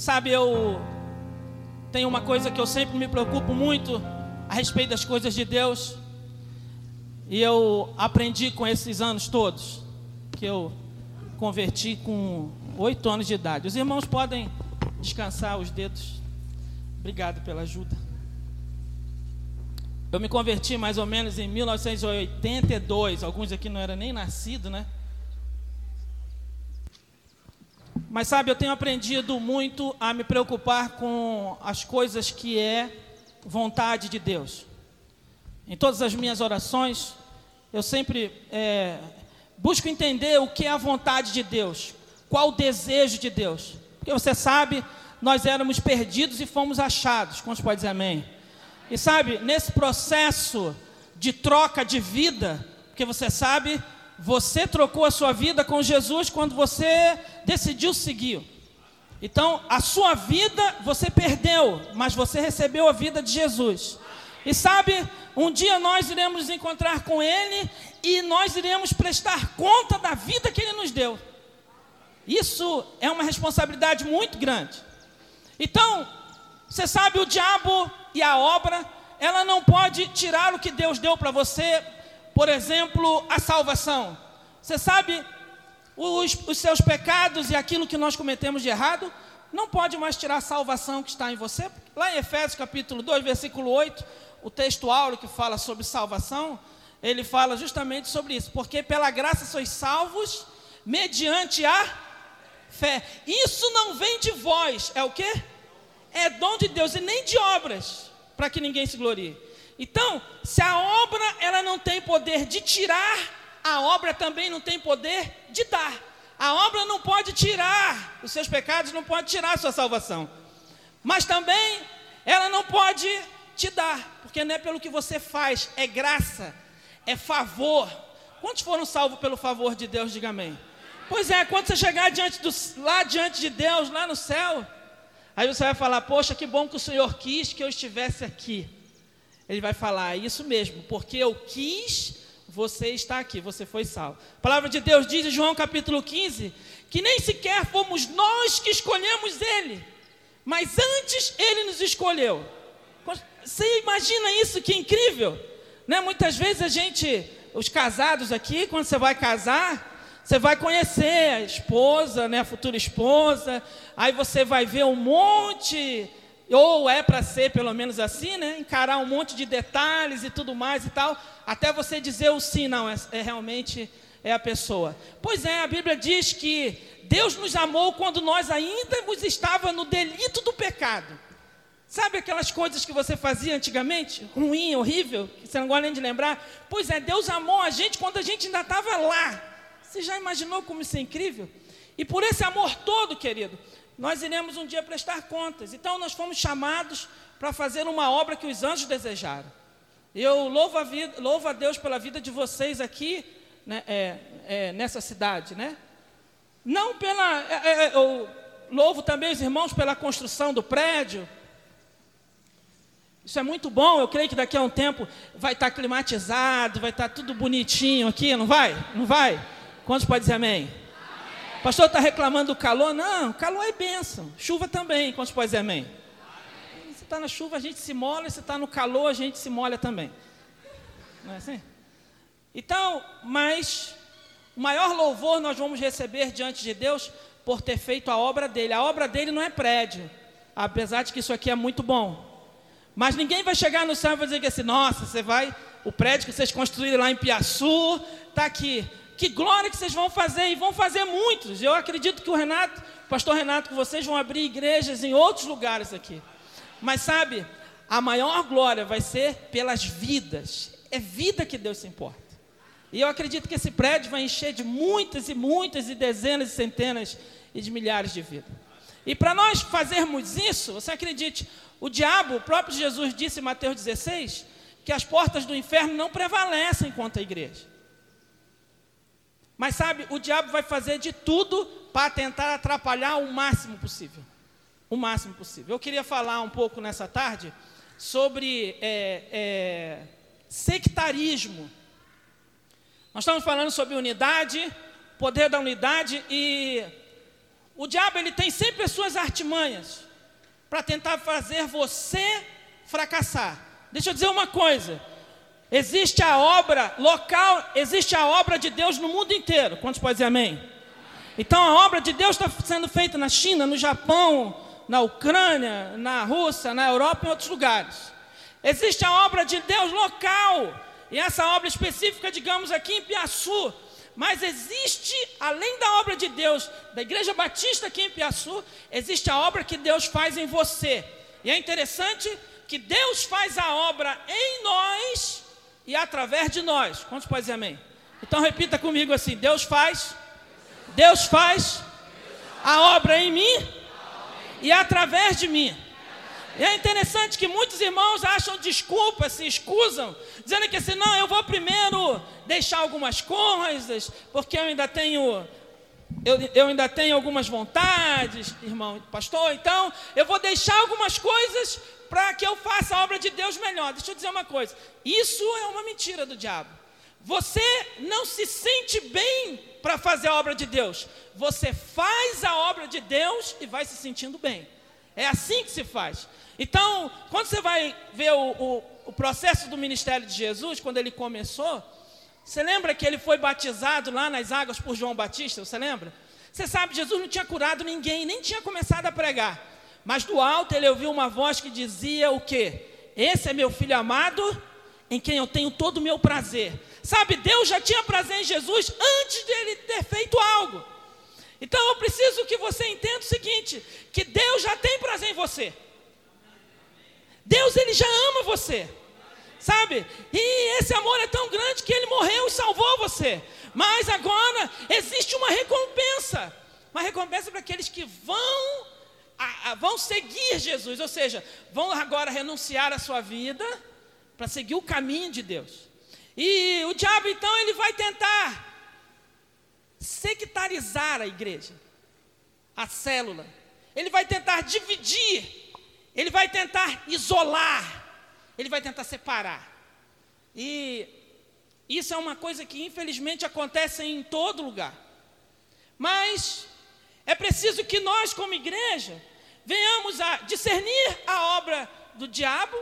Sabe, eu tenho uma coisa que eu sempre me preocupo muito a respeito das coisas de Deus. E eu aprendi com esses anos todos, que eu converti com oito anos de idade. Os irmãos podem descansar os dedos. Obrigado pela ajuda. Eu me converti mais ou menos em 1982. Alguns aqui não eram nem nascidos, né? Mas sabe, eu tenho aprendido muito a me preocupar com as coisas que é vontade de Deus. Em todas as minhas orações, eu sempre é, busco entender o que é a vontade de Deus, qual o desejo de Deus. Porque você sabe, nós éramos perdidos e fomos achados. Quantos pode dizer amém? E sabe, nesse processo de troca de vida, porque você sabe, você trocou a sua vida com Jesus quando você decidiu seguir. Então, a sua vida você perdeu, mas você recebeu a vida de Jesus. E sabe, um dia nós iremos nos encontrar com Ele e nós iremos prestar conta da vida que Ele nos deu. Isso é uma responsabilidade muito grande. Então, você sabe, o diabo e a obra, ela não pode tirar o que Deus deu para você, por exemplo, a salvação. Você sabe, os, os, seus pecados e aquilo que nós cometemos de errado, não pode mais tirar a salvação que está em você. Lá em Efésios capítulo 2, versículo 8, o texto áureo que fala sobre salvação, ele fala justamente sobre isso. Porque pela graça sois salvos, mediante a fé. Isso não vem de vós, é o que? é dom de Deus e nem de obras, para que ninguém se glorie. Então, se a obra ela não tem poder de tirar, a obra também não tem poder de dar. A obra não pode tirar os seus pecados, não pode tirar a sua salvação. Mas também ela não pode te dar, porque não é pelo que você faz, é graça, é favor. Quantos foram salvos pelo favor de Deus? Diga amém. Pois é, quando você chegar diante do, lá diante de Deus, lá no céu, Aí você vai falar: Poxa, que bom que o Senhor quis que eu estivesse aqui. Ele vai falar: é Isso mesmo, porque eu quis, você está aqui, você foi salvo. A palavra de Deus diz em João capítulo 15 que nem sequer fomos nós que escolhemos Ele, mas antes Ele nos escolheu. Você imagina isso que incrível? Né? Muitas vezes a gente, os casados aqui, quando você vai casar, você vai conhecer a esposa, né, a futura esposa, aí você vai ver um monte, ou é para ser pelo menos assim, né, encarar um monte de detalhes e tudo mais e tal, até você dizer o sim, não, é, é realmente é a pessoa. Pois é, a Bíblia diz que Deus nos amou quando nós ainda estava no delito do pecado. Sabe aquelas coisas que você fazia antigamente? Ruim, horrível, que você não gosta nem de lembrar? Pois é, Deus amou a gente quando a gente ainda estava lá. Você já imaginou como isso é incrível? E por esse amor todo, querido, nós iremos um dia prestar contas. Então nós fomos chamados para fazer uma obra que os anjos desejaram. Eu louvo a, vida, louvo a Deus pela vida de vocês aqui né, é, é, nessa cidade, né? Não pela. É, é, é eu louvo também os irmãos pela construção do prédio. Isso é muito bom. Eu creio que daqui a um tempo vai estar climatizado, vai estar tudo bonitinho aqui, não vai? Não vai? Quantos podem dizer amém? Pastor está reclamando do calor? Não, calor é bênção. Chuva também. Quantos podem dizer amém? amém. Você está na chuva, a gente se molha. Se está no calor, a gente se molha também. Não é assim? Então, mas o maior louvor nós vamos receber diante de Deus por ter feito a obra dele. A obra dele não é prédio, apesar de que isso aqui é muito bom. Mas ninguém vai chegar no céu e vai dizer que assim, nossa, você vai, o prédio que vocês construíram lá em Piaçu, está aqui que glória que vocês vão fazer, e vão fazer muitos. Eu acredito que o Renato, o pastor Renato, que vocês vão abrir igrejas em outros lugares aqui. Mas sabe, a maior glória vai ser pelas vidas. É vida que Deus se importa. E eu acredito que esse prédio vai encher de muitas e muitas e dezenas e centenas e de milhares de vidas. E para nós fazermos isso, você acredite, o diabo, o próprio Jesus disse em Mateus 16, que as portas do inferno não prevalecem contra a igreja. Mas sabe, o diabo vai fazer de tudo para tentar atrapalhar o máximo possível. O máximo possível. Eu queria falar um pouco nessa tarde sobre é, é, sectarismo. Nós estamos falando sobre unidade, poder da unidade e o diabo ele tem sempre as suas artimanhas para tentar fazer você fracassar. Deixa eu dizer uma coisa: existe a obra local, existe a obra de Deus no mundo inteiro. Quantos podem dizer amém? Então a obra de Deus está sendo feita na China, no Japão, na Ucrânia, na Rússia, na Europa e em outros lugares. Existe a obra de Deus local, e essa obra específica, digamos aqui em Piaçu, mas existe, além da obra de Deus, da Igreja Batista aqui em Piaçu, existe a obra que Deus faz em você. E é interessante que Deus faz a obra em nós e através de nós. Quantos podem dizer amém? Então repita comigo assim: Deus faz, Deus faz a obra em mim e através de mim. E é interessante que muitos irmãos acham desculpas, se escusam, dizendo que assim, não, eu vou primeiro deixar algumas coisas, porque eu ainda tenho, eu, eu ainda tenho algumas vontades, irmão, pastor, então eu vou deixar algumas coisas para que eu faça a obra de Deus melhor. Deixa eu dizer uma coisa: isso é uma mentira do diabo. Você não se sente bem para fazer a obra de Deus, você faz a obra de Deus e vai se sentindo bem. É assim que se faz. Então, quando você vai ver o, o, o, processo do ministério de Jesus, quando ele começou, você lembra que ele foi batizado lá nas águas por João Batista? Você lembra? Você sabe, Jesus não tinha curado ninguém, nem tinha começado a pregar. Mas do alto ele ouviu uma voz que dizia o quê? Esse é meu filho amado, em quem eu tenho todo o meu prazer. Sabe, Deus já tinha prazer em Jesus antes de ele ter feito algo. Então eu preciso que você entenda o seguinte: que Deus já tem prazer em você. Deus ele já ama você. Sabe? E esse amor é tão grande que ele morreu e salvou você. Mas agora existe uma recompensa. Uma recompensa para aqueles que vão a, a, vão seguir Jesus, ou seja, vão agora renunciar à sua vida para seguir o caminho de Deus. E o diabo então ele vai tentar sectarizar a igreja, a célula. Ele vai tentar dividir ele vai tentar isolar, ele vai tentar separar. E isso é uma coisa que infelizmente acontece em todo lugar. Mas é preciso que nós, como igreja, venhamos a discernir a obra do diabo,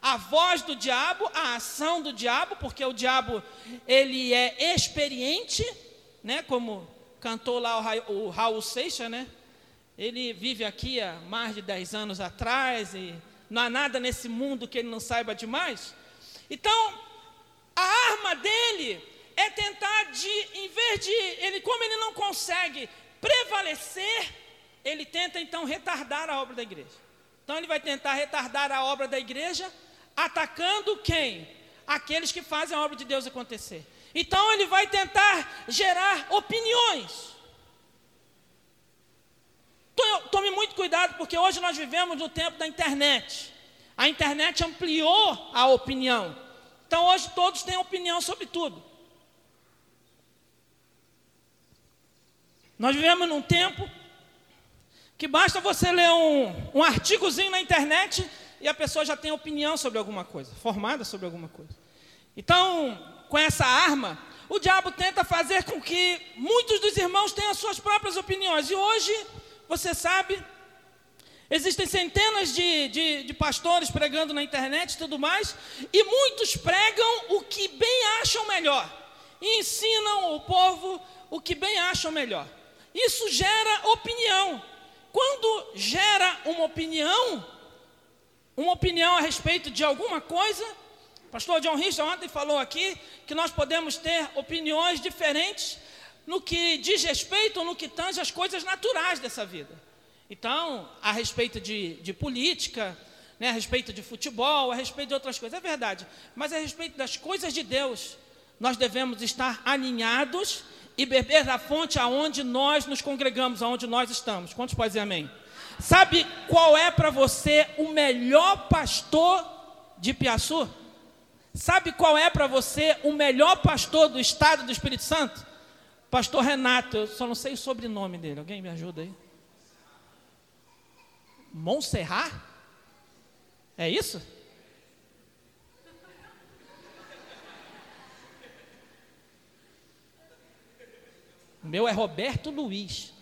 a voz do diabo, a ação do diabo, porque o diabo ele é experiente, né? Como cantou lá o Raul Seixas, né? Ele vive aqui há mais de 10 anos atrás e não há nada nesse mundo que ele não saiba demais. Então, a arma dele é tentar de, em vez de, ele, como ele não consegue prevalecer, ele tenta então retardar a obra da igreja. Então ele vai tentar retardar a obra da igreja, atacando quem? Aqueles que fazem a obra de Deus acontecer. Então ele vai tentar gerar opiniões. Tome muito cuidado, porque hoje nós vivemos no tempo da internet. A internet ampliou a opinião. Então hoje todos têm opinião sobre tudo. Nós vivemos num tempo que basta você ler um, um artigozinho na internet e a pessoa já tem opinião sobre alguma coisa, formada sobre alguma coisa. Então, com essa arma, o diabo tenta fazer com que muitos dos irmãos tenham as suas próprias opiniões. E hoje você sabe, existem centenas de, de, de, pastores pregando na internet e tudo mais, e muitos pregam o que bem acham melhor, e ensinam o povo o que bem acham melhor. Isso gera opinião. Quando gera uma opinião, uma opinião a respeito de alguma coisa, o pastor John Richard ontem falou aqui que nós podemos ter opiniões diferentes no que diz respeito, no que tange as coisas naturais dessa vida. Então, a respeito de, de política, né, a respeito de futebol, a respeito de outras coisas, é verdade. Mas a respeito das coisas de Deus, nós devemos estar alinhados e beber da fonte aonde nós nos congregamos, aonde nós estamos. Quantos podem dizer amém? Sabe qual é para você o melhor pastor de Piaçu? Sabe qual é para você o melhor pastor do estado do Espírito Santo? Pastor Renato, eu só não sei o sobrenome dele. Alguém me ajuda aí? Montserrat? É isso? Meu é Roberto Luiz.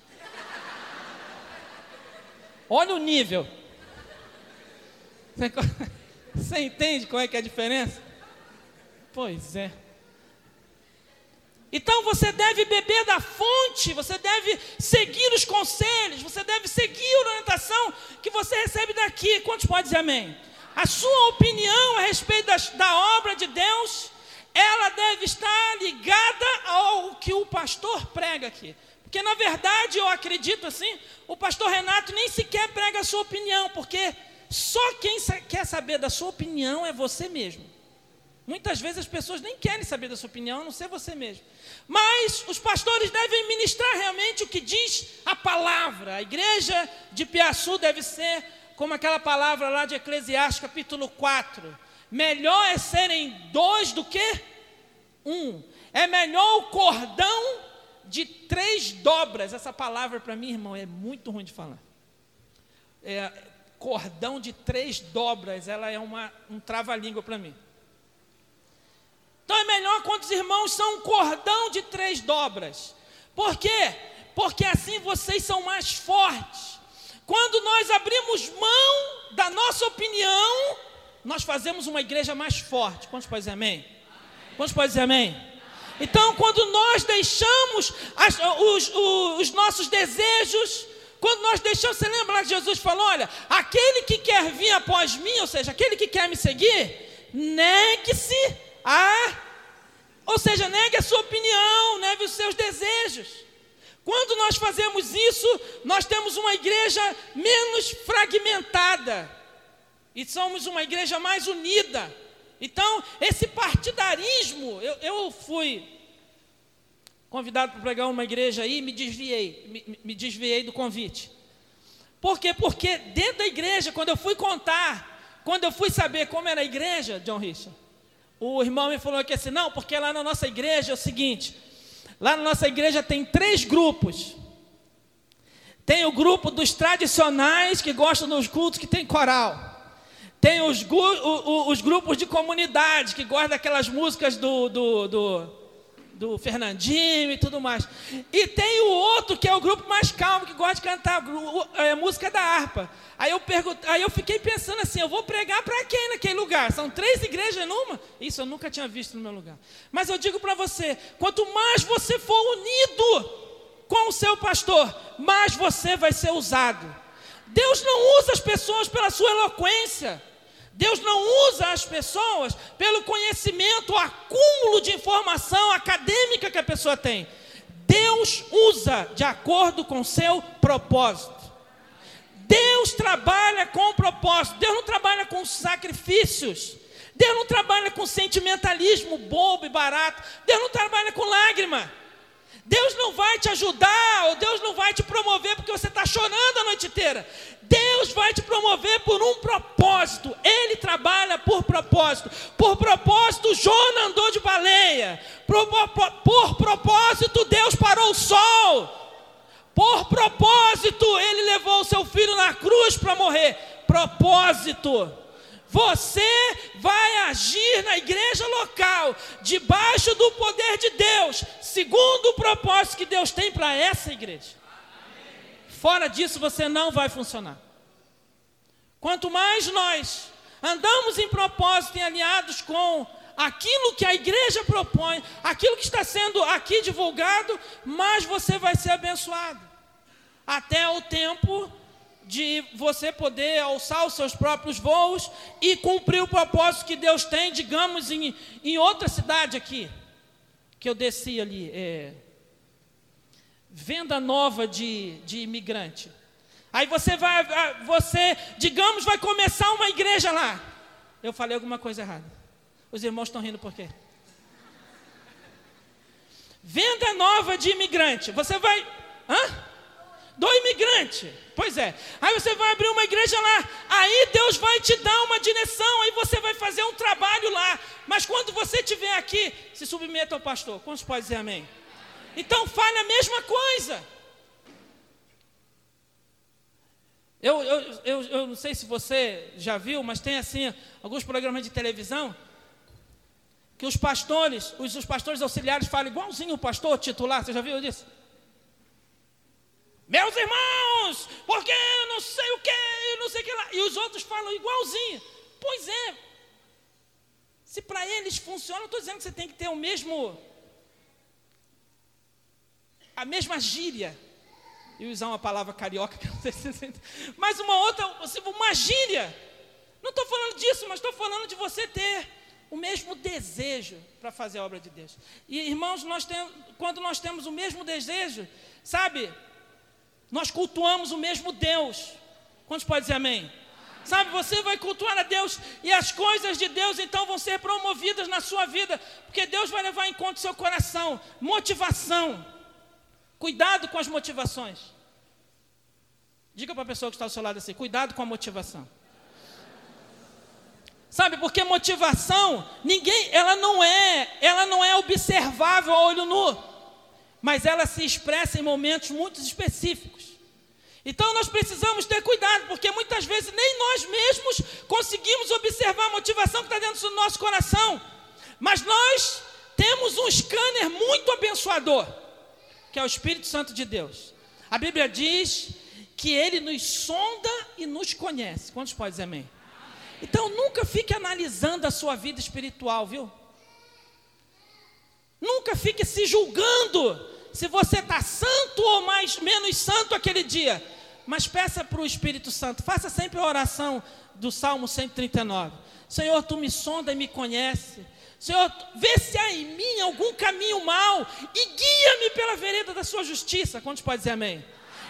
Olha o nível. Você entende qual é que é a diferença? Pois é. Então você deve beber da fonte, você deve seguir os conselhos, você deve seguir a orientação que você recebe daqui. Quantos podem dizer amém? A sua opinião a respeito das, da obra de Deus, ela deve estar ligada ao que o pastor prega aqui. Porque na verdade eu acredito assim, o pastor Renato nem sequer prega a sua opinião, porque só quem quer saber da sua opinião é você mesmo. Muitas vezes as pessoas nem querem saber da sua opinião, a não ser você mesmo. Mas os pastores devem ministrar realmente o que diz a palavra. A igreja de Piaçu deve ser como aquela palavra lá de Eclesiastes, capítulo 4. Melhor é serem dois do que um. É melhor o cordão de três dobras. Essa palavra para mim, irmão, é muito ruim de falar. É, cordão de três dobras, ela é uma, um trava-língua para mim. Então é melhor quando os irmãos são um cordão de três dobras. Por quê? Porque assim vocês são mais fortes. Quando nós abrimos mão da nossa opinião, nós fazemos uma igreja mais forte. Quantos podem dizer amém? Quantos podem dizer amém? Então, quando nós deixamos as, os, os, os nossos desejos, quando nós deixamos, você lembra que Jesus falou: olha, aquele que quer vir após mim, ou seja, aquele que quer me seguir, negue-se ah, ou seja, negue a sua opinião, negue os seus desejos. Quando nós fazemos isso, nós temos uma igreja menos fragmentada e somos uma igreja mais unida. Então, esse partidarismo, eu, eu fui convidado para pregar uma igreja aí, me desviei, me, me desviei do convite. Por quê? Porque dentro da igreja, quando eu fui contar, quando eu fui saber como era a igreja, John Richard, o irmão me falou que assim, não, porque lá na nossa igreja é o seguinte: lá na nossa igreja tem três grupos. Tem o grupo dos tradicionais que gostam dos cultos que tem coral. Tem os, os grupos de comunidade que gostam daquelas músicas do, do, do do Fernandinho e tudo mais. E tem o outro que é o grupo mais calmo, que gosta de cantar é, música da harpa. Aí eu, pergunto, aí eu fiquei pensando assim: eu vou pregar para quem naquele lugar? São três igrejas numa? Isso eu nunca tinha visto no meu lugar. Mas eu digo para você: quanto mais você for unido com o seu pastor, mais você vai ser usado. Deus não usa as pessoas pela sua eloquência. Deus não usa as pessoas pelo conhecimento, o acúmulo de informação acadêmica que a pessoa tem. Deus usa de acordo com seu propósito. Deus trabalha com propósito. Deus não trabalha com sacrifícios. Deus não trabalha com sentimentalismo bobo e barato. Deus não trabalha com lágrima. Deus não vai te ajudar, ou Deus não vai te promover porque você está chorando a noite inteira. Deus vai te promover por um propósito. Ele trabalha por propósito. Por propósito, Jona andou de baleia. Por, por, por propósito, Deus parou o sol. Por propósito, ele levou o seu filho na cruz para morrer. Propósito. Você vai agir na igreja local, debaixo do poder de Deus, segundo o propósito que Deus tem para essa igreja. Fora disso, você não vai funcionar. Quanto mais nós andamos em propósito e alinhados com aquilo que a igreja propõe, aquilo que está sendo aqui divulgado, mais você vai ser abençoado. Até o tempo de você poder alçar os seus próprios voos e cumprir o propósito que Deus tem, digamos, em, em outra cidade aqui, que eu desci ali, é, venda nova de, de imigrante. Aí você vai, você, digamos, vai começar uma igreja lá. Eu falei alguma coisa errada. Os irmãos estão rindo por quê? Venda nova de imigrante. Você vai. Hã? Do imigrante. Pois é. Aí você vai abrir uma igreja lá. Aí Deus vai te dar uma direção. Aí você vai fazer um trabalho lá. Mas quando você estiver aqui, se submeta ao pastor. Quantos podem dizer amém? Então fale a mesma coisa. Eu, eu, eu, eu não sei se você já viu, mas tem assim alguns programas de televisão que os pastores, os, os pastores auxiliares falam igualzinho o pastor titular. Você já viu isso? Meus irmãos, porque eu não sei o não sei o que lá. E os outros falam igualzinho. Pois é. Se para eles funciona, eu estou dizendo que você tem que ter o mesmo. a mesma gíria. E usar uma palavra carioca, que não sei se mas uma outra, uma gíria. Não estou falando disso, mas estou falando de você ter o mesmo desejo para fazer a obra de Deus. E irmãos, nós temos, quando nós temos o mesmo desejo, sabe, nós cultuamos o mesmo Deus. Quantos podem dizer amém? Sabe, você vai cultuar a Deus e as coisas de Deus então vão ser promovidas na sua vida, porque Deus vai levar em conta o seu coração, motivação. Cuidado com as motivações. Diga para a pessoa que está ao seu lado assim: cuidado com a motivação. Sabe, porque motivação, ninguém, ela não é, ela não é observável a olho nu, mas ela se expressa em momentos muito específicos. Então nós precisamos ter cuidado, porque muitas vezes nem nós mesmos conseguimos observar a motivação que está dentro do nosso coração, mas nós temos um scanner muito abençoador, que é o Espírito Santo de Deus. A Bíblia diz que ele nos sonda e nos conhece. Quantos podem dizer amém? Então nunca fique analisando a sua vida espiritual, viu? Nunca fique se julgando se você está santo ou mais menos santo aquele dia. Mas peça para o Espírito Santo, faça sempre a oração do Salmo 139. Senhor, tu me sonda e me conhece. Senhor, vê se há em mim algum caminho mau e guia-me pela vereda da sua justiça. Quantos podem dizer amém?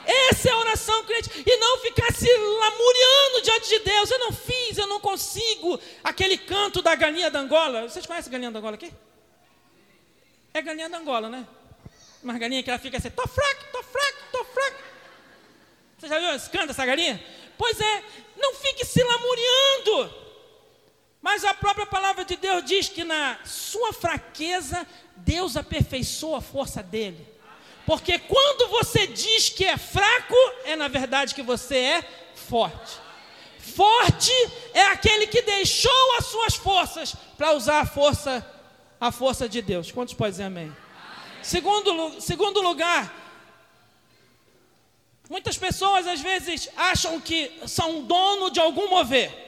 Essa é a oração crente. E não ficar se lamuriando diante de Deus. Eu não fiz, eu não consigo. Aquele canto da galinha da Angola. Vocês conhecem a galinha da Angola aqui? É galinha da Angola, né? Uma galinha que ela fica assim, tô fraco, tô. Você já viu esse dessa galinha? Pois é, não fique se lamuriando. Mas a própria palavra de Deus diz que na sua fraqueza, Deus aperfeiçoa a força dele. Porque quando você diz que é fraco, é na verdade que você é forte. Forte é aquele que deixou as suas forças para usar a força, a força de Deus. Quantos podem dizer amém? Segundo, segundo lugar, muitas pessoas às vezes acham que são dono de algum mover.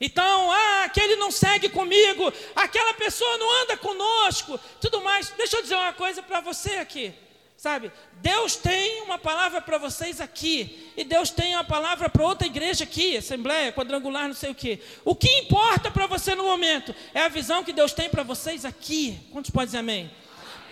Então, ah, aquele não segue comigo, aquela pessoa não anda conosco, tudo mais. Deixa eu dizer uma coisa para você aqui. Sabe, Deus tem uma palavra para vocês aqui, e Deus tem uma palavra para outra igreja aqui, assembleia, quadrangular, não sei o que. O que importa para você no momento é a visão que Deus tem para vocês aqui. Quantos podem dizer amém?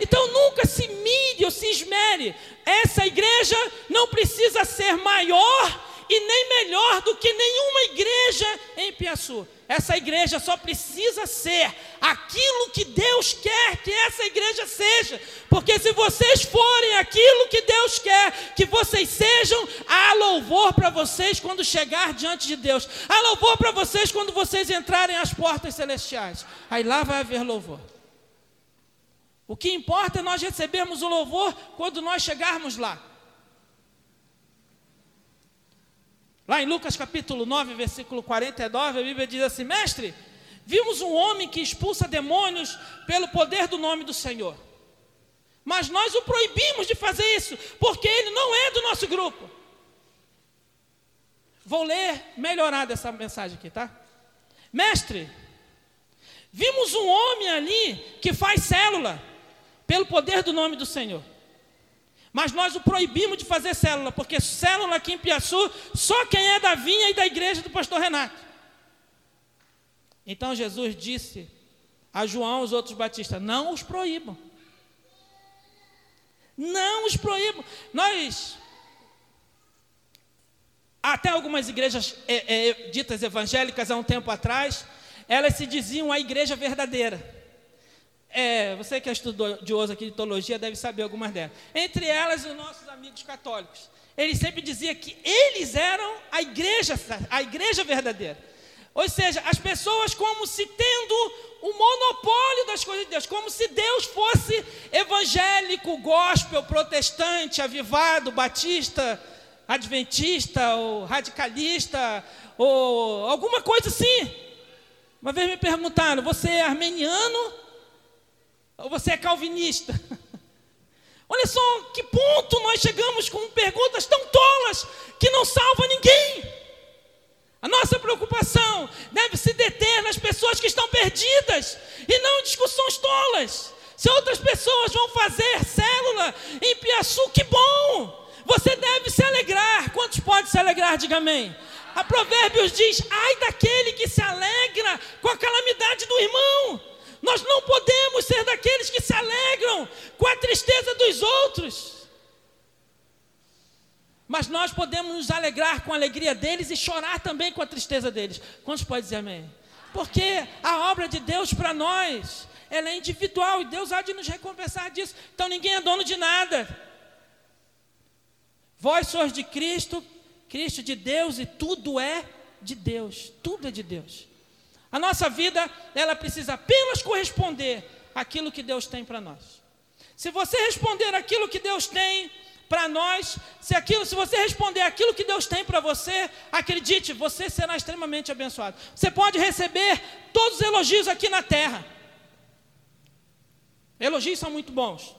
Então nunca se mire ou se esmere. Essa igreja não precisa ser maior e nem melhor do que nenhuma igreja em Piaçu. Essa igreja só precisa ser aquilo que Deus quer que essa igreja seja. Porque se vocês forem aquilo que Deus quer que vocês sejam, há louvor para vocês quando chegar diante de Deus. Há louvor para vocês quando vocês entrarem às portas celestiais. Aí lá vai haver louvor. O que importa é nós recebermos o louvor quando nós chegarmos lá. Lá em Lucas capítulo 9, versículo 49, a Bíblia diz assim: Mestre, vimos um homem que expulsa demônios pelo poder do nome do Senhor. Mas nós o proibimos de fazer isso, porque ele não é do nosso grupo. Vou ler melhorada essa mensagem aqui, tá? Mestre, vimos um homem ali que faz célula pelo poder do nome do Senhor. Mas nós o proibimos de fazer célula, porque célula aqui em Piaçu, só quem é da vinha e da igreja do pastor Renato. Então Jesus disse a João e os outros batistas: não os proíbam. Não os proíbam. Nós, até algumas igrejas é, é, ditas evangélicas há um tempo atrás, elas se diziam a igreja verdadeira. É, você que é estudioso aqui de teologia deve saber algumas delas. Entre elas, os nossos amigos católicos. Eles sempre diziam que eles eram a igreja, a igreja verdadeira. Ou seja, as pessoas como se tendo o monopólio das coisas de Deus, como se Deus fosse evangélico, gospel, protestante, avivado, batista, adventista, ou radicalista, ou alguma coisa assim. Uma vez me perguntaram: você é armeniano você é calvinista? Olha só que ponto nós chegamos com perguntas tão tolas que não salva ninguém. preocupação deve se deter nas pessoas que estão perdidas e não em discussões tolas. Se outras pessoas vão fazer célula em Piaçu, que bom! Você deve se alegrar. Quantos podem se alegrar? Diga amém. A Provérbios diz: ai daquele que se alegra com a calamidade do irmão. Nós não podemos ser daqueles que se alegram com a tristeza dos outros. Mas nós podemos nos alegrar com a alegria deles e chorar também com a tristeza deles. Quantos podem dizer amém? Porque a obra de Deus para nós, ela é individual e Deus há de nos recompensar disso. Então ninguém é dono de nada. Vós sois de Cristo, Cristo de Deus e tudo é de Deus. Tudo é de Deus. A nossa vida, ela precisa apenas corresponder àquilo que Deus tem para nós. Se você responder aquilo que Deus tem para nós, se aquilo, se você responder aquilo que Deus tem para você, acredite, você será extremamente abençoado. Você pode receber todos os elogios aqui na terra. Elogios são muito bons.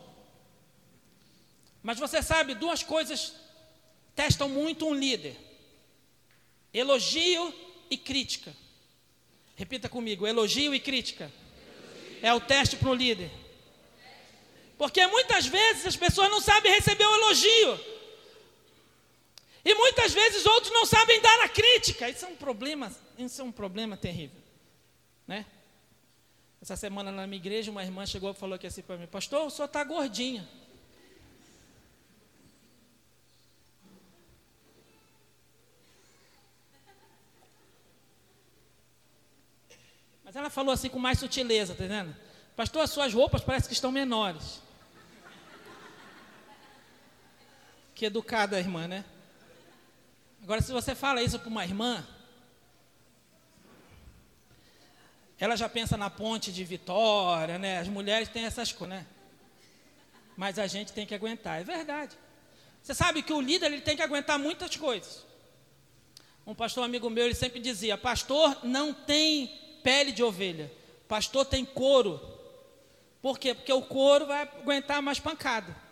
Mas você sabe, duas coisas testam muito um líder: elogio e crítica. Repita comigo: elogio e crítica. É o teste para o líder. Porque muitas vezes as pessoas não sabem receber o elogio. E muitas vezes outros não sabem dar a crítica. Isso é um problema, isso é um problema terrível. Né? Essa semana na minha igreja, uma irmã chegou e falou aqui assim para mim, pastor, o senhor está gordinha. Mas ela falou assim com mais sutileza, tá entendendo? Pastor, as suas roupas parecem que estão menores. Que educada a irmã, né? Agora, se você fala isso para uma irmã, ela já pensa na ponte de Vitória, né? As mulheres têm essas coisas, né? Mas a gente tem que aguentar, é verdade. Você sabe que o líder ele tem que aguentar muitas coisas. Um pastor amigo meu, ele sempre dizia: Pastor não tem pele de ovelha. Pastor tem couro. Por quê? Porque o couro vai aguentar mais pancada.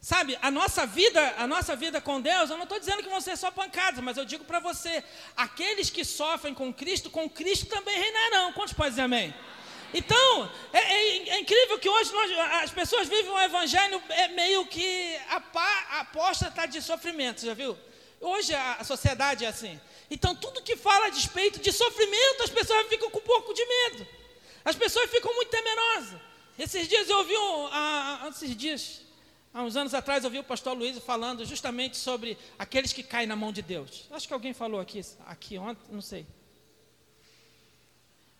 Sabe, a nossa vida, a nossa vida com Deus, eu não estou dizendo que vão ser só pancadas, mas eu digo para você, aqueles que sofrem com Cristo, com Cristo também reinarão. Quantos podem dizer amém? Então, é, é, é incrível que hoje nós, as pessoas vivem um evangelho é meio que a, aposta está de sofrimento, já viu? Hoje a, a sociedade é assim. Então, tudo que fala a respeito de sofrimento, as pessoas ficam com um pouco de medo. As pessoas ficam muito temerosas. Esses dias eu ouvi, um, há, esses dias, há uns anos atrás, eu ouvi o pastor Luiz falando justamente sobre aqueles que caem na mão de Deus. Acho que alguém falou aqui, aqui ontem, não sei.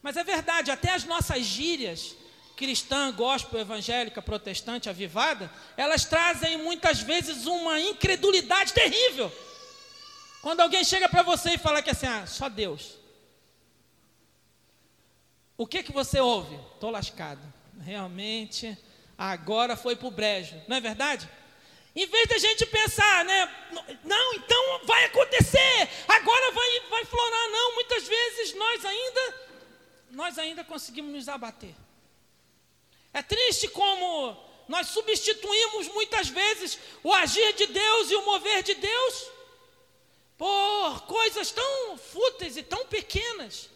Mas é verdade, até as nossas gírias, cristã, gospel, evangélica, protestante, avivada, elas trazem muitas vezes uma incredulidade terrível. Quando alguém chega para você e fala que assim, ah, só Deus. O que que você ouve? Estou lascado. Realmente, agora foi para o brejo. Não é verdade? Em vez da gente pensar, né? Não, então vai acontecer. Agora vai, vai florar. Não, muitas vezes nós ainda, nós ainda conseguimos nos abater. É triste como nós substituímos muitas vezes o agir de Deus e o mover de Deus por coisas tão fúteis e tão pequenas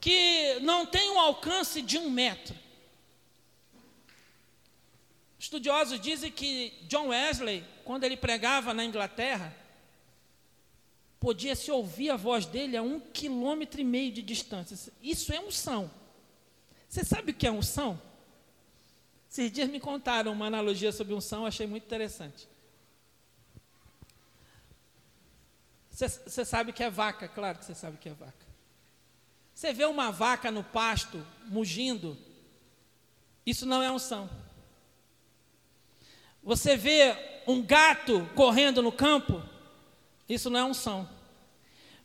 que não têm o alcance de um metro. Estudiosos dizem que John Wesley, quando ele pregava na Inglaterra, podia se ouvir a voz dele a um quilômetro e meio de distância. Isso é unção. Você sabe o que é unção? Esses dias me contaram uma analogia sobre unção, achei muito interessante. Você sabe que é vaca, claro que você sabe que é vaca. Você vê uma vaca no pasto, mugindo, isso não é unção. Você vê um gato correndo no campo, isso não é unção.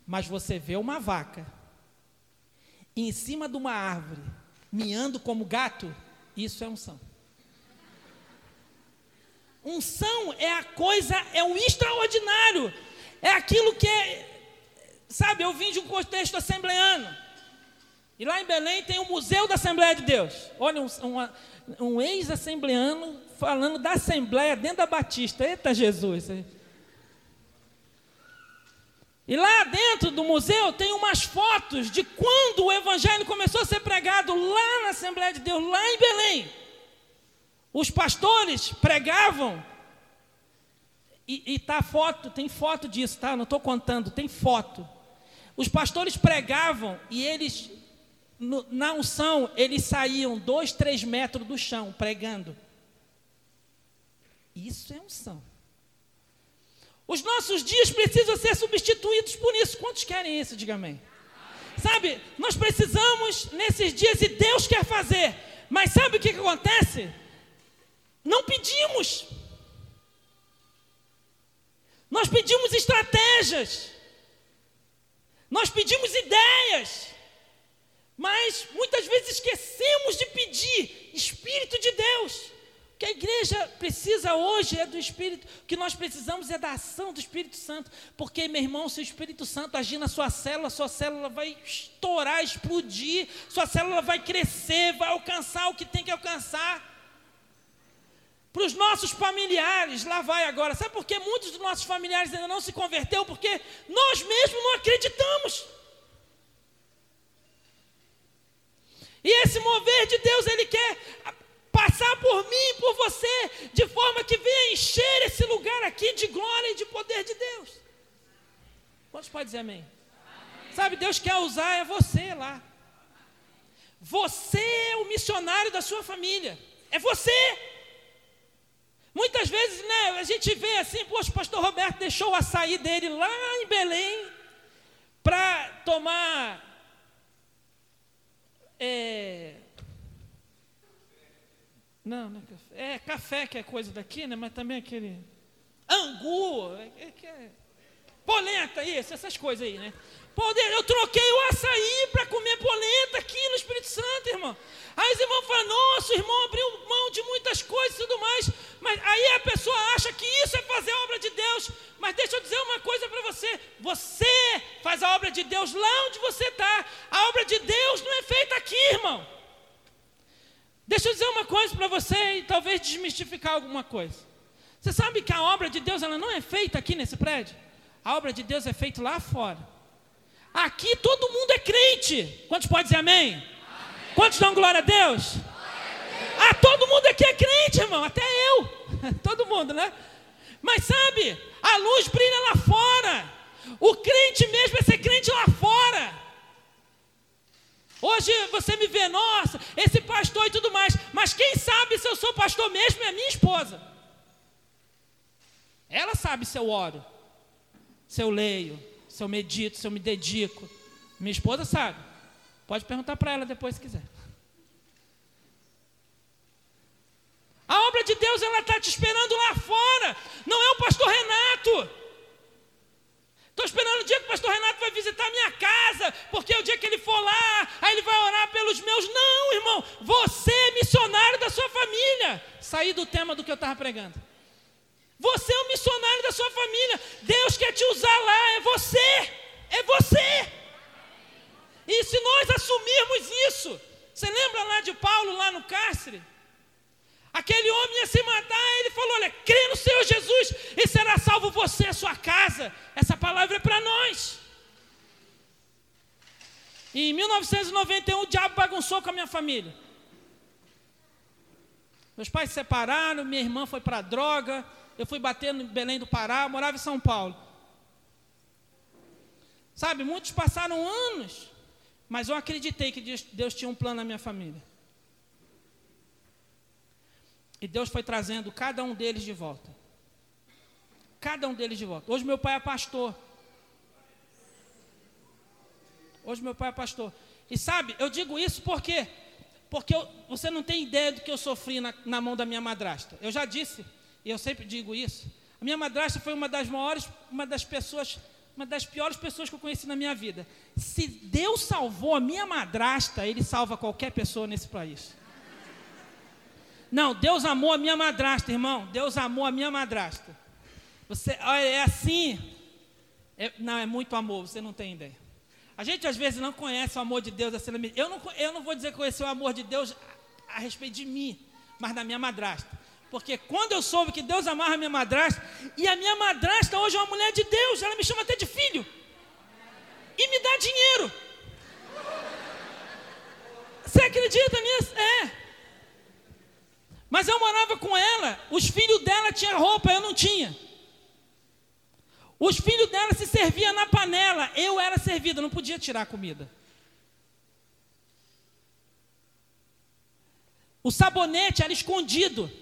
Mas você vê uma vaca em cima de uma árvore, miando como gato, isso é unção. Unção é a coisa, é o extraordinário. É aquilo que é. Sabe, eu vim de um contexto assembleano. E lá em Belém tem o Museu da Assembleia de Deus. Olha, um, um, um ex-assembleano falando da Assembleia dentro da Batista. Eita Jesus! E lá dentro do museu tem umas fotos de quando o evangelho começou a ser pregado lá na Assembleia de Deus, lá em Belém. Os pastores pregavam e, e tá foto, tem foto disso, tá? Não estou contando, tem foto. Os pastores pregavam e eles, no, na unção, eles saíam dois, três metros do chão pregando. Isso é unção. Os nossos dias precisam ser substituídos por isso. Quantos querem isso? Diga amém. Sabe, nós precisamos nesses dias e Deus quer fazer. Mas sabe o que, que acontece? Não pedimos. Nós pedimos estratégias. Nós pedimos ideias. Mas muitas vezes esquecemos de pedir Espírito de Deus. O que a igreja precisa hoje é do Espírito. O que nós precisamos é da ação do Espírito Santo. Porque, meu irmão, se o Espírito Santo agir na sua célula, sua célula vai estourar, explodir, sua célula vai crescer, vai alcançar o que tem que alcançar para os nossos familiares, lá vai agora. Sabe por que muitos dos nossos familiares ainda não se converteu? Porque nós mesmos não acreditamos. E esse mover de Deus, Ele quer passar por mim e por você, de forma que venha encher esse lugar aqui de glória e de poder de Deus. Quantos podem dizer amém? amém? Sabe, Deus quer usar é você lá. Você é o missionário da sua família. É você. Muitas vezes, né, a gente vê assim, poxa, o pastor Roberto deixou o açaí dele lá em Belém para tomar é, não, não é café. É café que é coisa daqui, né? Mas também aquele angu, é, é, é, polenta, isso, essas coisas aí, né? Poder, eu troquei o açaí para comer polenta aqui no Espírito Santo, irmão. Aí os irmãos falam, nossa, irmão abriu mão de muitas coisas e tudo mais. Mas aí a pessoa acha que isso é fazer a obra de Deus. Mas deixa eu dizer uma coisa para você: você faz a obra de Deus lá onde você está. A obra de Deus não é feita aqui, irmão. Deixa eu dizer uma coisa para você e talvez desmistificar alguma coisa. Você sabe que a obra de Deus ela não é feita aqui nesse prédio? A obra de Deus é feita lá fora. Aqui todo mundo é crente. Quantos podem dizer amém? amém. Quantos dão glória a Deus? Ah, todo mundo aqui é crente, irmão, até eu. todo mundo, né? Mas sabe, a luz brilha lá fora. O crente mesmo é ser crente lá fora. Hoje você me vê, nossa, esse pastor e tudo mais. Mas quem sabe se eu sou pastor mesmo é a minha esposa. Ela sabe se eu oro, se eu leio, se eu medito, se eu me dedico. Minha esposa sabe. Pode perguntar para ela depois se quiser. A obra de Deus ela está te esperando lá fora. Não é o pastor Renato. Estou esperando o dia que o pastor Renato vai visitar a minha casa, porque é o dia que ele for lá, aí ele vai orar pelos meus. Não, irmão, você é missionário da sua família. Saí do tema do que eu estava pregando. Você é um missionário da sua família. Deus quer te usar lá, é você. É você. E se nós assumirmos isso, você lembra lá de Paulo, lá no cárcere? Aquele homem ia se matar, ele falou: Olha, crê no Senhor Jesus e será salvo você e a sua casa. Essa palavra é para nós. E em 1991, o diabo bagunçou com a minha família. Meus pais se separaram, minha irmã foi para droga, eu fui bater no Belém do Pará, morava em São Paulo. Sabe, muitos passaram anos, mas eu acreditei que Deus, tinha um plano na minha família. E Deus foi trazendo cada um deles de volta. Cada um deles de volta. Hoje meu pai é pastor. Hoje meu pai é pastor. E sabe, eu digo isso porque porque você não tem ideia do que eu sofri na, na mão da minha madrasta. Eu já disse e eu sempre digo isso. A minha madrasta foi uma das maiores, uma das pessoas, uma das piores pessoas que eu conheci na minha vida. Se Deus salvou a minha madrasta, Ele salva qualquer pessoa nesse país. Não, Deus amou a minha madrasta, irmão. Deus amou a minha madrasta. Você, olha, é assim. É, não, é muito amor, você não tem ideia. A gente às vezes não conhece o amor de Deus assim. Eu não, eu não vou dizer que conheci o amor de Deus a, a respeito de mim, mas da minha madrasta. Porque quando eu soube que Deus amava a minha madrasta, e a minha madrasta hoje é uma mulher de Deus, ela me chama até de filho. E me dá dinheiro. Você acredita nisso? É. Mas eu morava com ela, os filhos dela tinham roupa, eu não tinha. Os filhos dela se serviam na panela, eu era servida, não podia tirar a comida. O sabonete era escondido.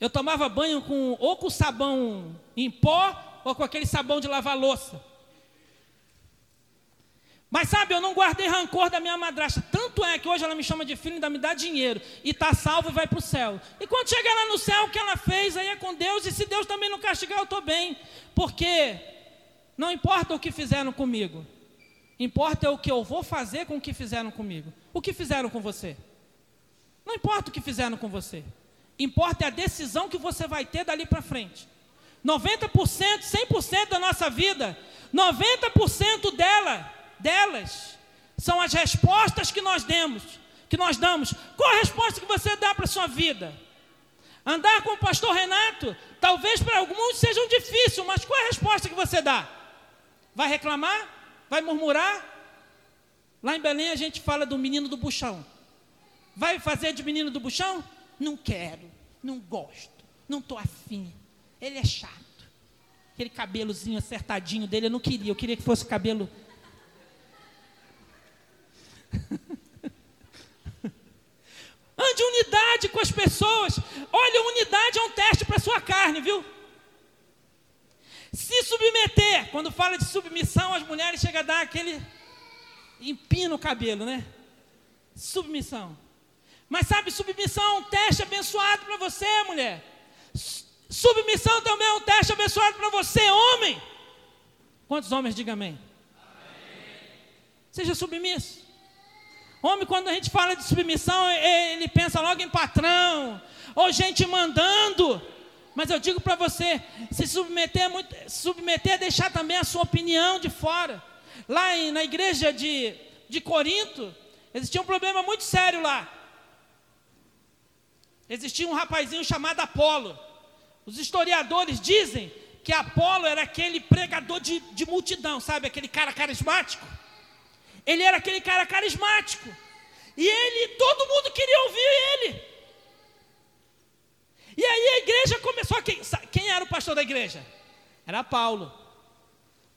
Eu tomava banho com ou com sabão em pó ou com aquele sabão de lavar louça. Mas sabe, eu não guardei rancor da minha madrasta. Tanto é que hoje ela me chama de filho e ainda me dá dinheiro. E está salvo e vai para o céu. E quando chegar lá no céu, o que ela fez aí é com Deus. E se Deus também não castigar, eu estou bem. Porque não importa o que fizeram comigo. Importa é o que eu vou fazer com o que fizeram comigo. O que fizeram com você? Não importa o que fizeram com você. Importa é a decisão que você vai ter dali para frente. 90%, 100% da nossa vida, 90% dela delas são as respostas que nós demos, que nós damos. Qual a resposta que você dá para a sua vida? Andar com o pastor Renato, talvez para alguns seja um difícil, mas qual a resposta que você dá? Vai reclamar? Vai murmurar? Lá em Belém a gente fala do menino do buchão. Vai fazer de menino do buchão? Não quero, não gosto, não estou afim. Ele é chato. Aquele cabelozinho acertadinho dele, eu não queria, eu queria que fosse cabelo Ande unidade com as pessoas. Olha, unidade é um teste para a sua carne, viu? Se submeter, quando fala de submissão, as mulheres chegam a dar aquele empina o cabelo, né? Submissão. Mas sabe, submissão é um teste abençoado para você, mulher. Submissão também é um teste abençoado para você, homem. Quantos homens digam amém? amém? Seja submisso. Homem, quando a gente fala de submissão, ele pensa logo em patrão, ou gente mandando. Mas eu digo para você, se submeter, muito, submeter é deixar também a sua opinião de fora. Lá em, na igreja de, de Corinto, existia um problema muito sério lá. Existia um rapazinho chamado Apolo. Os historiadores dizem que Apolo era aquele pregador de, de multidão, sabe? Aquele cara carismático. Ele era aquele cara carismático. E ele, todo mundo queria ouvir ele. E aí a igreja começou. Quem, quem era o pastor da igreja? Era Paulo.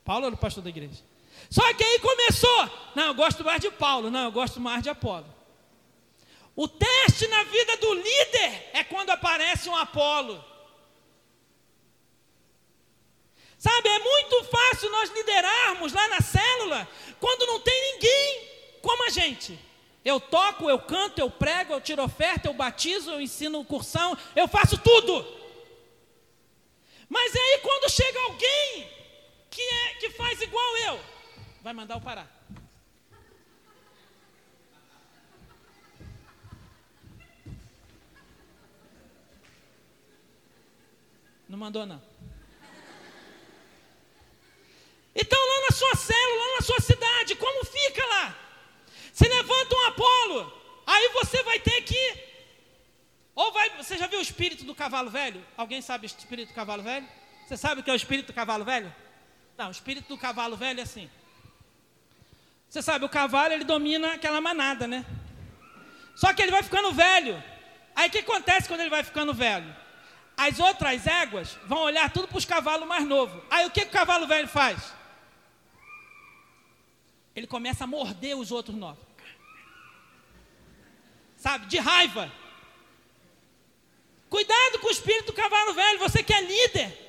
Paulo era o pastor da igreja. Só que aí começou. Não, eu gosto mais de Paulo. Não, eu gosto mais de Apolo. O teste na vida do líder é quando aparece um Apolo. Sabe, é muito fácil nós liderarmos lá na célula quando não tem ninguém como a gente. Eu toco, eu canto, eu prego, eu tiro oferta, eu batizo, eu ensino cursão, eu faço tudo. Mas aí quando chega alguém que, é, que faz igual eu, vai mandar eu parar. Não mandou não. Então, lá na sua célula, lá na sua cidade, como fica lá? Se levanta um Apolo, aí você vai ter que. Ou vai. Você já viu o espírito do cavalo velho? Alguém sabe o espírito do cavalo velho? Você sabe o que é o espírito do cavalo velho? Não, o espírito do cavalo velho é assim. Você sabe, o cavalo ele domina aquela manada, né? Só que ele vai ficando velho. Aí o que acontece quando ele vai ficando velho? As outras éguas vão olhar tudo para os cavalos mais novos. Aí o que, que o cavalo velho faz? ele começa a morder os outros nove. Sabe, de raiva. Cuidado com o espírito do cavalo velho, você que é líder.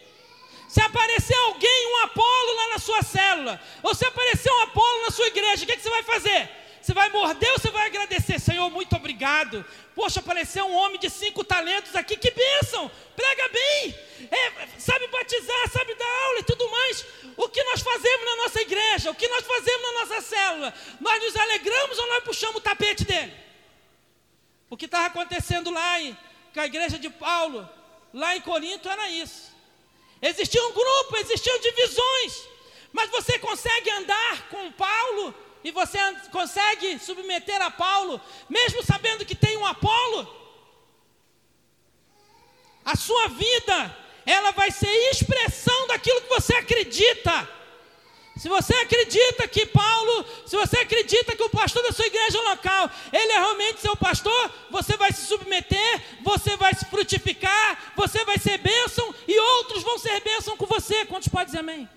Se aparecer alguém, um Apolo lá na sua célula, ou se aparecer um Apolo na sua igreja, o que, que você vai fazer? Você vai morder ou você vai agradecer? Senhor, muito obrigado. Poxa, apareceu um homem de cinco talentos aqui, que bênção! Prega bem, é, sabe batizar, sabe dar aula e tudo mais. O que nós fazemos na nossa igreja, o que nós fazemos na nossa célula, nós nos alegramos ou nós puxamos o tapete dele? O que estava acontecendo lá em, com a igreja de Paulo, lá em Corinto, era isso. Existia um grupo, existiam divisões, mas você consegue andar com Paulo e você consegue submeter a Paulo, mesmo sabendo que tem um Apolo? A sua vida, ela vai ser expressão daquilo que você acredita. Se você acredita que Paulo, se você acredita que o pastor da sua igreja local, ele é realmente seu pastor, você vai se submeter, você vai se frutificar, você vai ser bênção e outros vão ser bênção com você. Quantos podem dizer amém? amém?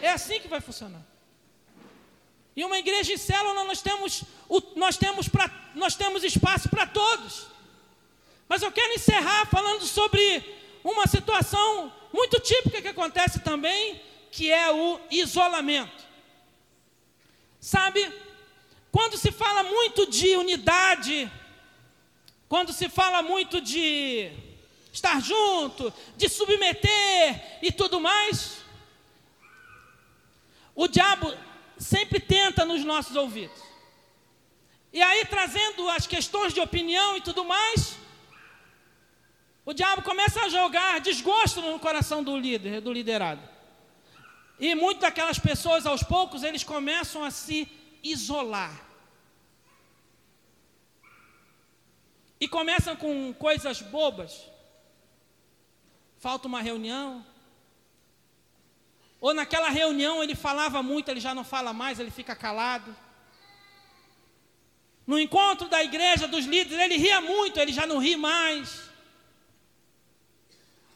É assim que vai funcionar. E uma igreja em célula nós temos, nós temos, pra, nós temos espaço para todos. Mas eu quero encerrar falando sobre uma situação muito típica que acontece também que é o isolamento. Sabe, quando se fala muito de unidade, quando se fala muito de estar junto, de submeter e tudo mais, o diabo sempre tenta nos nossos ouvidos. E aí, trazendo as questões de opinião e tudo mais, o diabo começa a jogar desgosto no coração do líder, do liderado. E muitas daquelas pessoas, aos poucos, eles começam a se isolar. E começam com coisas bobas. Falta uma reunião. Ou naquela reunião ele falava muito, ele já não fala mais, ele fica calado. No encontro da igreja, dos líderes, ele ria muito, ele já não ri mais.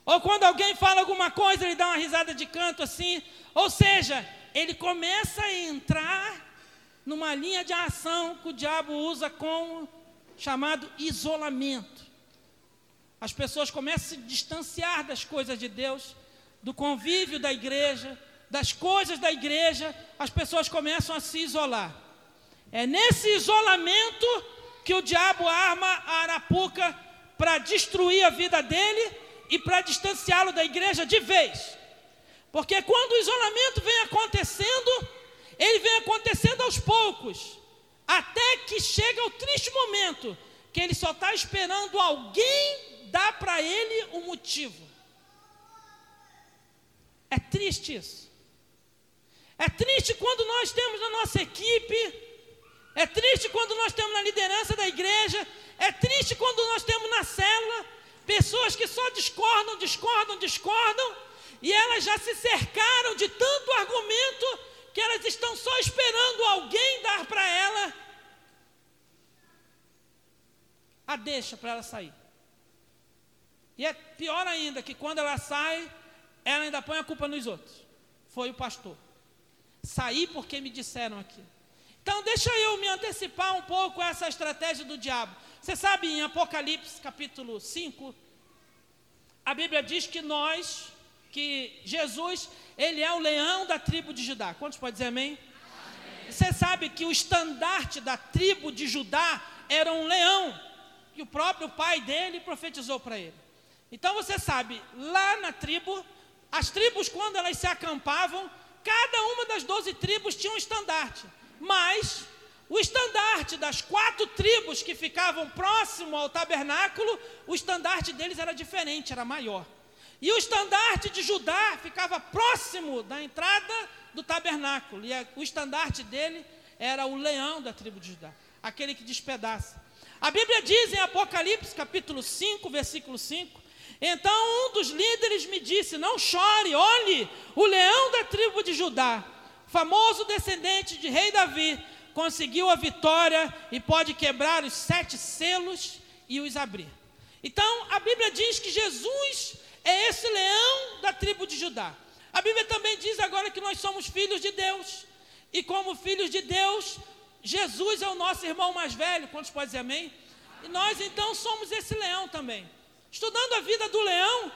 Ou quando alguém fala alguma coisa, ele dá uma risada de canto assim. Ou seja, ele começa a entrar numa linha de ação que o diabo usa como chamado isolamento. As pessoas começam a se distanciar das coisas de Deus, do convívio da igreja, das coisas da igreja, as pessoas começam a se isolar. É nesse isolamento que o diabo arma a arapuca para destruir a vida dele e para distanciá-lo da igreja de vez. Porque quando o isolamento vem acontecendo, ele vem acontecendo aos poucos, até que chega o triste momento que ele só está esperando alguém dar para ele o motivo. É triste isso. É triste quando nós temos na nossa equipe, é triste quando nós temos na liderança da igreja, é triste quando nós temos na célula Pessoas que só discordam, discordam, discordam, e elas já se cercaram de tanto argumento que elas estão só esperando alguém dar para ela a deixa para ela sair. E é pior ainda que quando ela sai, ela ainda põe a culpa nos outros. Foi o pastor. Saí porque me disseram aqui. Então deixa eu me antecipar um pouco a essa estratégia do diabo. Você sabe, em Apocalipse capítulo 5, a Bíblia diz que nós, que Jesus, ele é o leão da tribo de Judá. Quantos podem dizer amém? amém? Você sabe que o estandarte da tribo de Judá era um leão, que o próprio pai dele profetizou para ele. Então você sabe, lá na tribo, as tribos, quando elas se acampavam, cada uma das doze tribos tinha um estandarte. Mas o estandarte das quatro tribos que ficavam próximo ao tabernáculo, o estandarte deles era diferente, era maior. E o estandarte de Judá ficava próximo da entrada do tabernáculo. E o estandarte dele era o leão da tribo de Judá, aquele que despedaça. A Bíblia diz em Apocalipse, capítulo 5, versículo 5: Então um dos líderes me disse: Não chore, olhe, o leão da tribo de Judá, famoso descendente de rei Davi, conseguiu a vitória e pode quebrar os sete selos e os abrir. Então, a Bíblia diz que Jesus é esse leão da tribo de Judá. A Bíblia também diz agora que nós somos filhos de Deus. E como filhos de Deus, Jesus é o nosso irmão mais velho. Quantos podem dizer amém? E nós então somos esse leão também. Estudando a vida do leão,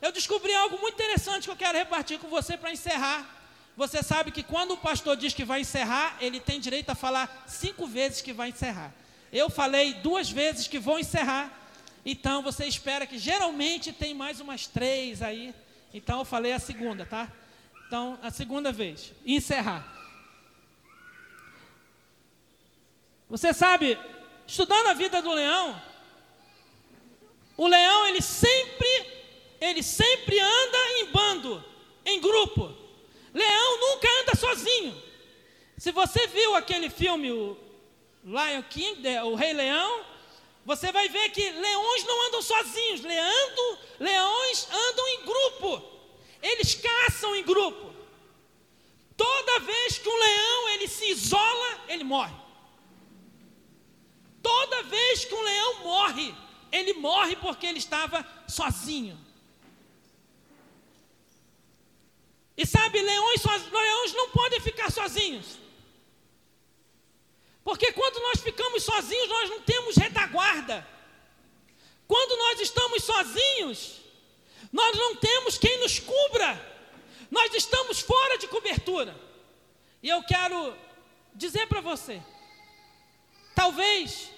eu descobri algo muito interessante que eu quero repartir com você para encerrar. Você sabe que quando o pastor diz que vai encerrar, ele tem direito a falar cinco vezes que vai encerrar. Eu falei duas vezes que vou encerrar. Então você espera que geralmente tem mais umas três aí. Então eu falei a segunda, tá? Então, a segunda vez, encerrar. Você sabe, estudando a vida do leão, o leão ele sempre, ele sempre anda em bando, em grupo. Leão nunca anda sozinho. Se você viu aquele filme, o Lion King, o Rei Leão, você vai ver que leões não andam sozinhos, leando, leões andam em grupo. Eles caçam em grupo. Toda ele se isola, ele morre. Toda vez que um leão morre, ele morre porque ele estava sozinho. E sabe, leões, leões não podem ficar sozinhos. Porque quando nós ficamos sozinhos, nós não temos retaguarda. Quando nós estamos sozinhos, nós não temos quem nos cubra. Nós estamos fora de cobertura. E eu quero dizer para você: talvez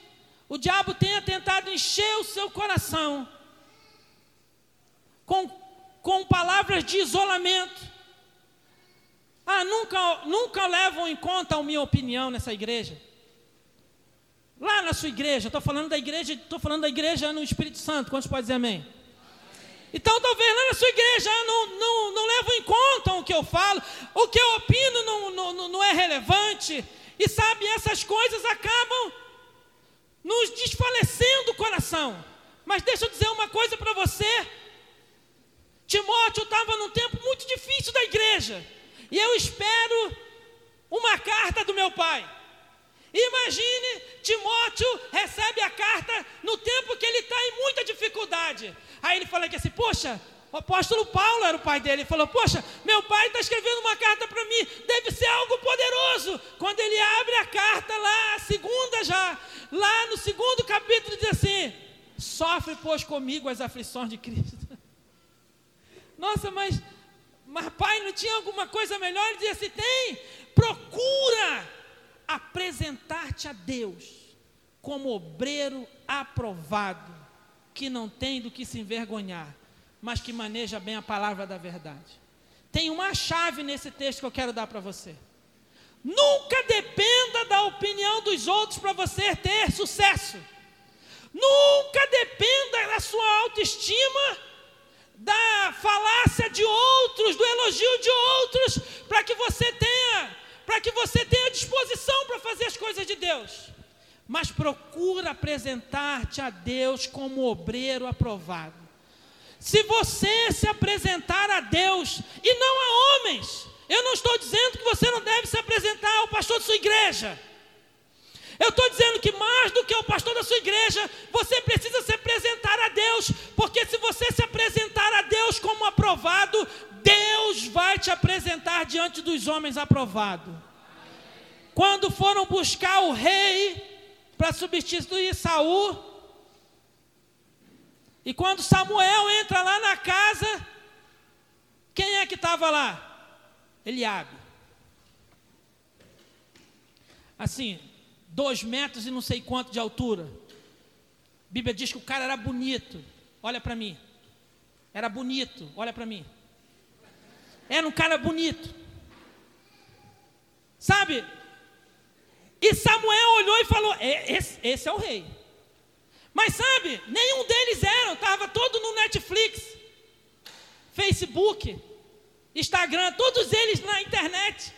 o diabo tenha tentado encher o seu coração com, com palavras de isolamento. Ah, nunca, nunca levam em conta a minha opinião nessa igreja. Lá na sua igreja, estou falando da igreja, estou falando da igreja no Espírito Santo. Quantos podem dizer amém? Então, talvez lá na sua igreja não, não, não levam em conta o que eu falo, o que eu opino não, não, não é relevante. E sabe, essas coisas acabam nos desfalecendo o coração. Mas deixa eu dizer uma coisa para você. Timóteo estava num tempo muito difícil da igreja. E eu espero uma carta do meu pai. Imagine, Timóteo recebe a carta no tempo que ele está em muita dificuldade. Aí ele fala que assim, poxa, o apóstolo Paulo era o pai dele. Ele falou: Poxa, meu pai está escrevendo uma carta para mim, deve ser algo poderoso. Quando ele abre a carta lá, a segunda já, lá no segundo capítulo, diz assim: Sofre, pois, comigo as aflições de Cristo. Nossa, mas, mas pai, não tinha alguma coisa melhor? Ele dizia assim: Tem, procura apresentar-te a Deus como obreiro aprovado que não tem do que se envergonhar, mas que maneja bem a palavra da verdade. Tem uma chave nesse texto que eu quero dar para você. Nunca dependa da opinião dos outros para você ter sucesso. Nunca dependa da sua autoestima, da falácia de outros, do elogio de outros, para que você tenha, para que você tenha disposição para fazer as coisas de Deus mas procura apresentar-te a Deus como obreiro aprovado. Se você se apresentar a Deus e não a homens, eu não estou dizendo que você não deve se apresentar ao pastor da sua igreja. Eu estou dizendo que mais do que o pastor da sua igreja, você precisa se apresentar a Deus, porque se você se apresentar a Deus como aprovado, Deus vai te apresentar diante dos homens aprovado. Quando foram buscar o rei para substituir Saul. E quando Samuel entra lá na casa, quem é que estava lá? Eliabe. Assim, dois metros e não sei quanto de altura. A Bíblia diz que o cara era bonito. Olha para mim. Era bonito. Olha para mim. Era um cara bonito. Sabe? E Samuel olhou e falou: é, esse, esse é o rei. Mas sabe, nenhum deles eram, estava todo no Netflix, Facebook, Instagram, todos eles na internet.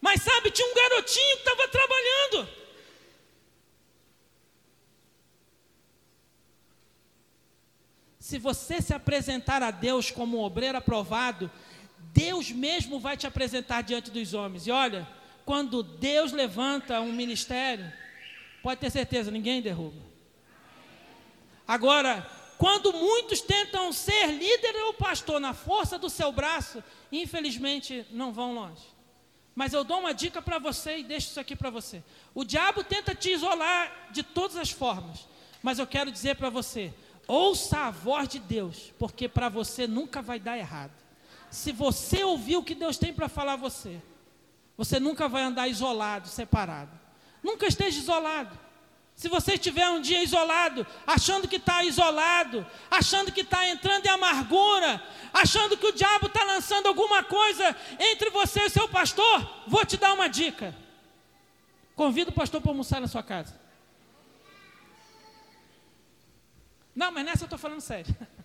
Mas sabe, tinha um garotinho que estava trabalhando. Se você se apresentar a Deus como um obreiro aprovado, Deus mesmo vai te apresentar diante dos homens. E olha, quando Deus levanta um ministério, pode ter certeza, ninguém derruba. Agora, quando muitos tentam ser líder ou pastor na força do seu braço, infelizmente não vão longe. Mas eu dou uma dica para você e deixo isso aqui para você. O diabo tenta te isolar de todas as formas, mas eu quero dizer para você: ouça a voz de Deus, porque para você nunca vai dar errado. Se você ouvir o que Deus tem para falar a você, você nunca vai andar isolado, separado. Nunca esteja isolado. Se você estiver um dia isolado, achando que está isolado, achando que está entrando em amargura, achando que o diabo está lançando alguma coisa entre você e seu pastor, vou te dar uma dica. Convida o pastor para almoçar na sua casa. Não, mas nessa eu estou falando sério.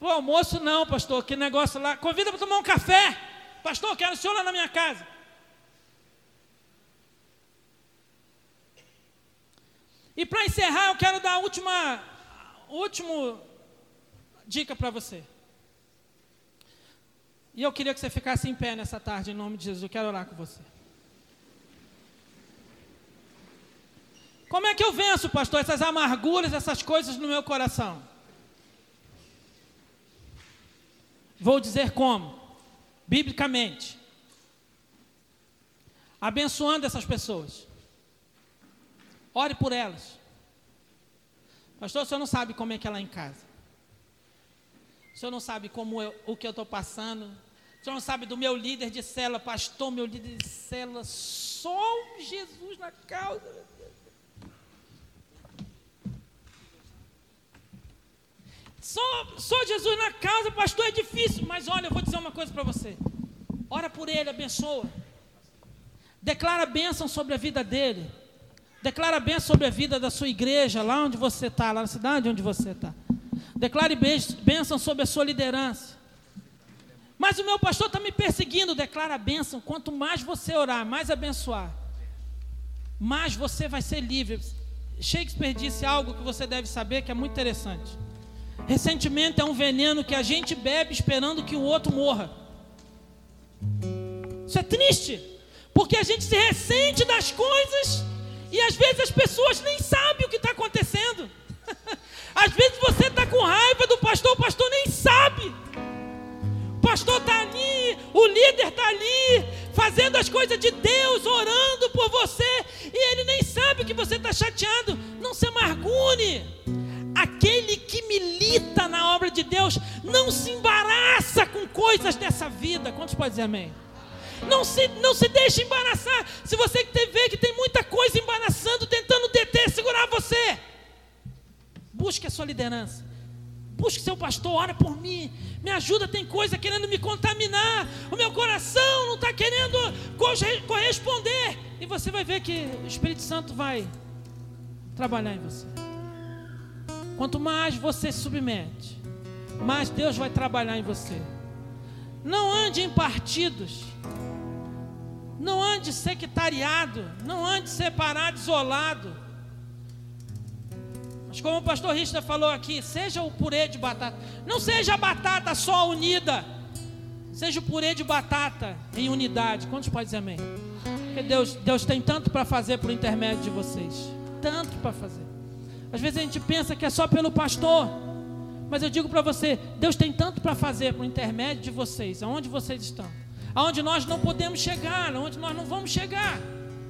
O almoço não, pastor, que negócio lá. Convida para tomar um café. Pastor, quero o senhor lá na minha casa. E para encerrar, eu quero dar a última, última dica para você. E eu queria que você ficasse em pé nessa tarde, em nome de Jesus. Eu quero orar com você. Como é que eu venço, pastor, essas amarguras, essas coisas no meu coração? Vou dizer como? Biblicamente. Abençoando essas pessoas. Ore por elas. Pastor, o senhor não sabe como é que é lá em casa. O senhor não sabe como eu, o que eu estou passando. O senhor não sabe do meu líder de cela, pastor, meu líder de cela, só Jesus na causa. Só, só Jesus na casa, pastor, é difícil. Mas olha, eu vou dizer uma coisa para você. Ora por ele, abençoa. Declara bênção sobre a vida dele. Declara bênção sobre a vida da sua igreja, lá onde você está, lá na cidade onde você está. Declare bênção sobre a sua liderança. Mas o meu pastor está me perseguindo. Declara bênção. Quanto mais você orar, mais abençoar, mais você vai ser livre. Shakespeare disse algo que você deve saber que é muito interessante. Ressentimento é um veneno que a gente bebe esperando que o outro morra. Isso é triste, porque a gente se ressente das coisas e às vezes as pessoas nem sabem o que está acontecendo. Às vezes você está com raiva do pastor, o pastor nem sabe. O pastor está ali, o líder está ali, fazendo as coisas de Deus, orando por você, e ele nem sabe que você está chateado. Não se amargure. Aquele que milita na obra de Deus não se embaraça com coisas dessa vida. Quantos podem dizer amém? Não se, não se deixe embaraçar. Se você vê que tem muita coisa embaraçando, tentando deter, segurar você. Busque a sua liderança. Busque seu pastor, ora por mim. Me ajuda, tem coisa querendo me contaminar. O meu coração não está querendo corresponder. E você vai ver que o Espírito Santo vai trabalhar em você. Quanto mais você se submete, mais Deus vai trabalhar em você. Não ande em partidos. Não ande sectariado. Não ande separado, isolado. Mas como o pastor Rista falou aqui, seja o purê de batata. Não seja a batata só unida. Seja o purê de batata em unidade. Quantos podem dizer amém? Porque Deus, Deus tem tanto para fazer por intermédio de vocês. Tanto para fazer. Às vezes a gente pensa que é só pelo pastor. Mas eu digo para você, Deus tem tanto para fazer por intermédio de vocês, aonde vocês estão. Aonde nós não podemos chegar, aonde nós não vamos chegar.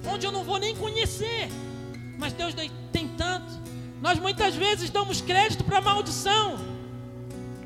Onde eu não vou nem conhecer. Mas Deus tem tanto. Nós muitas vezes damos crédito para maldição.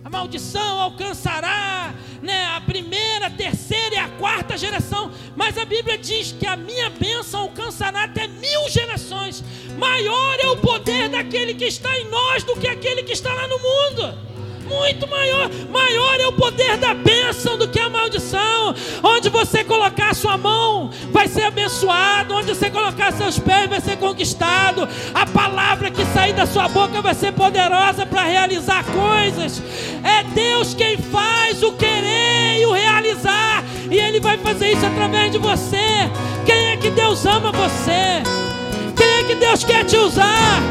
A maldição alcançará né, a primeira, a terceira e a quarta geração. Mas a Bíblia diz que a minha bênção alcançará até mil gerações. Maior é o poder daquele que está em nós do que aquele que está lá no mundo muito maior. Maior é o poder da bênção do que a maldição. Onde você colocar sua mão, vai ser abençoado. Onde você colocar seus pés, vai ser conquistado. A palavra que sair da sua boca vai ser poderosa para realizar coisas. É Deus quem faz o querer e o realizar. E Ele vai fazer isso através de você. Quem é que Deus ama você? Quem é que Deus quer te usar?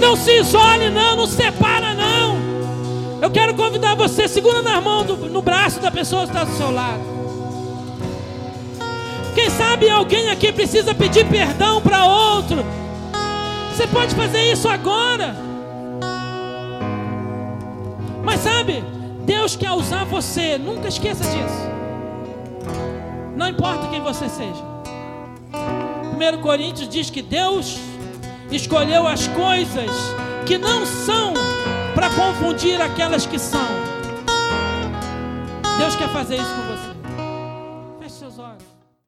Não se isole, não, não separa, não. Eu quero convidar você, segura na mão, do, no braço da pessoa que está do seu lado. Quem sabe alguém aqui precisa pedir perdão para outro. Você pode fazer isso agora. Mas sabe, Deus quer usar você, nunca esqueça disso. Não importa quem você seja. 1 Coríntios diz que Deus escolheu as coisas que não são para confundir aquelas que são. Deus quer fazer isso com você.